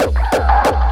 Thank you.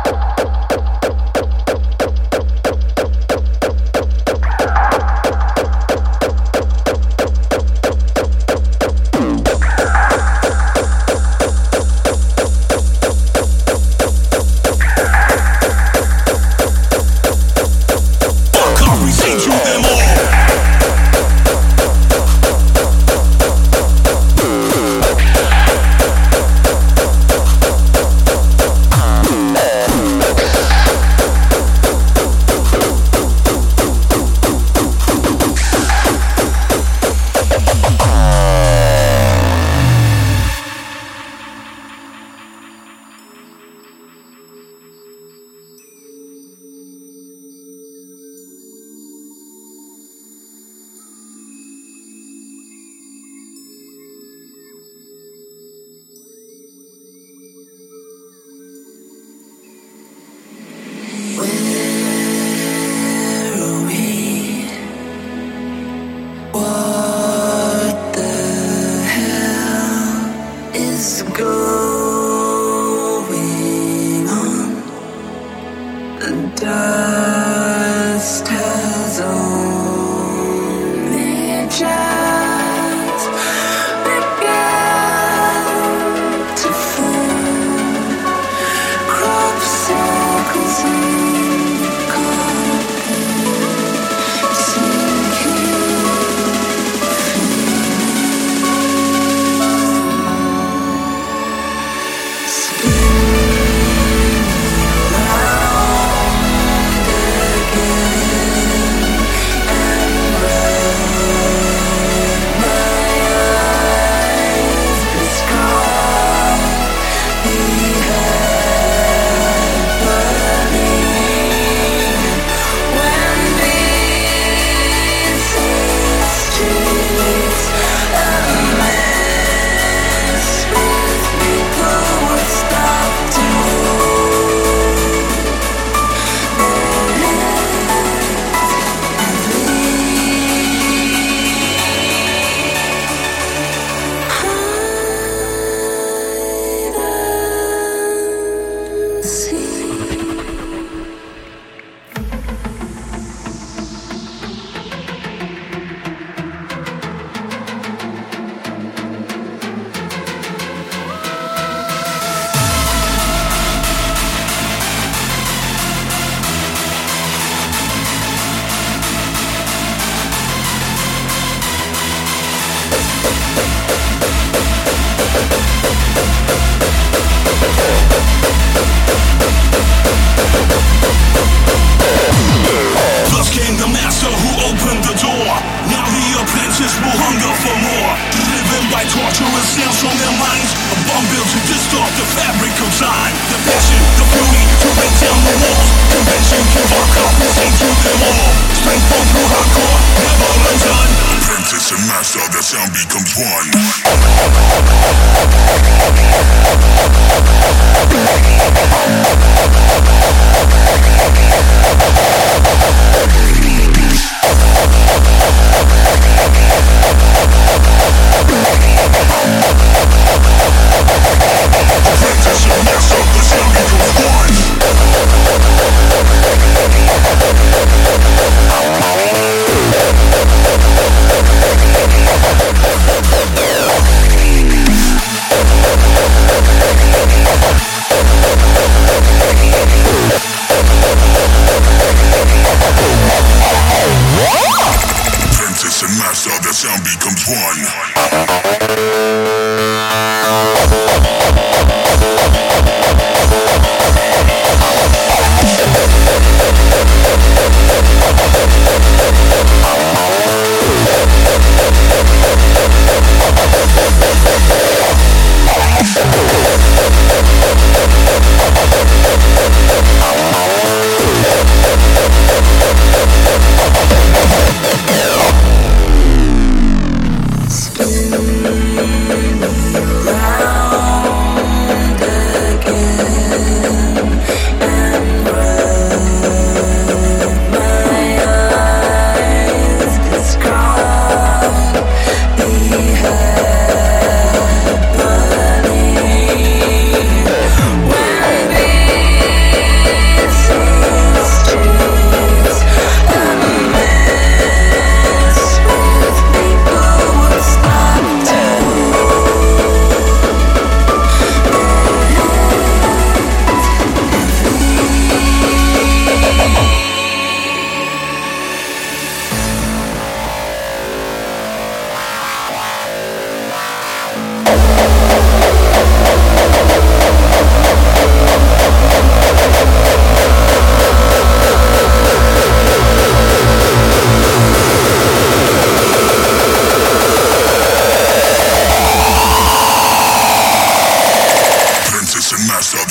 passion, the beauty, to maintain the walls Convention, give our compensate to them all Strength from your hardcore, never undone Apprentice and master, the sound becomes one.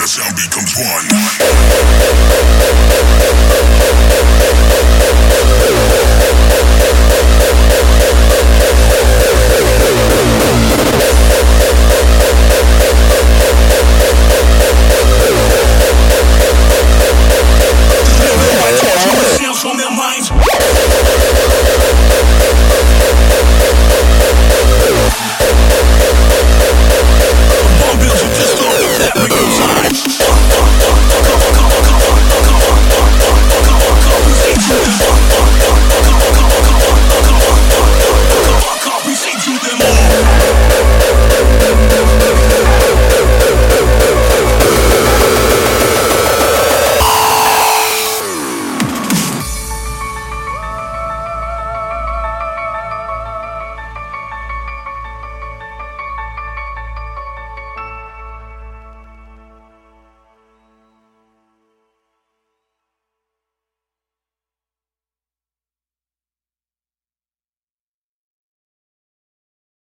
The sound becomes one.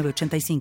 89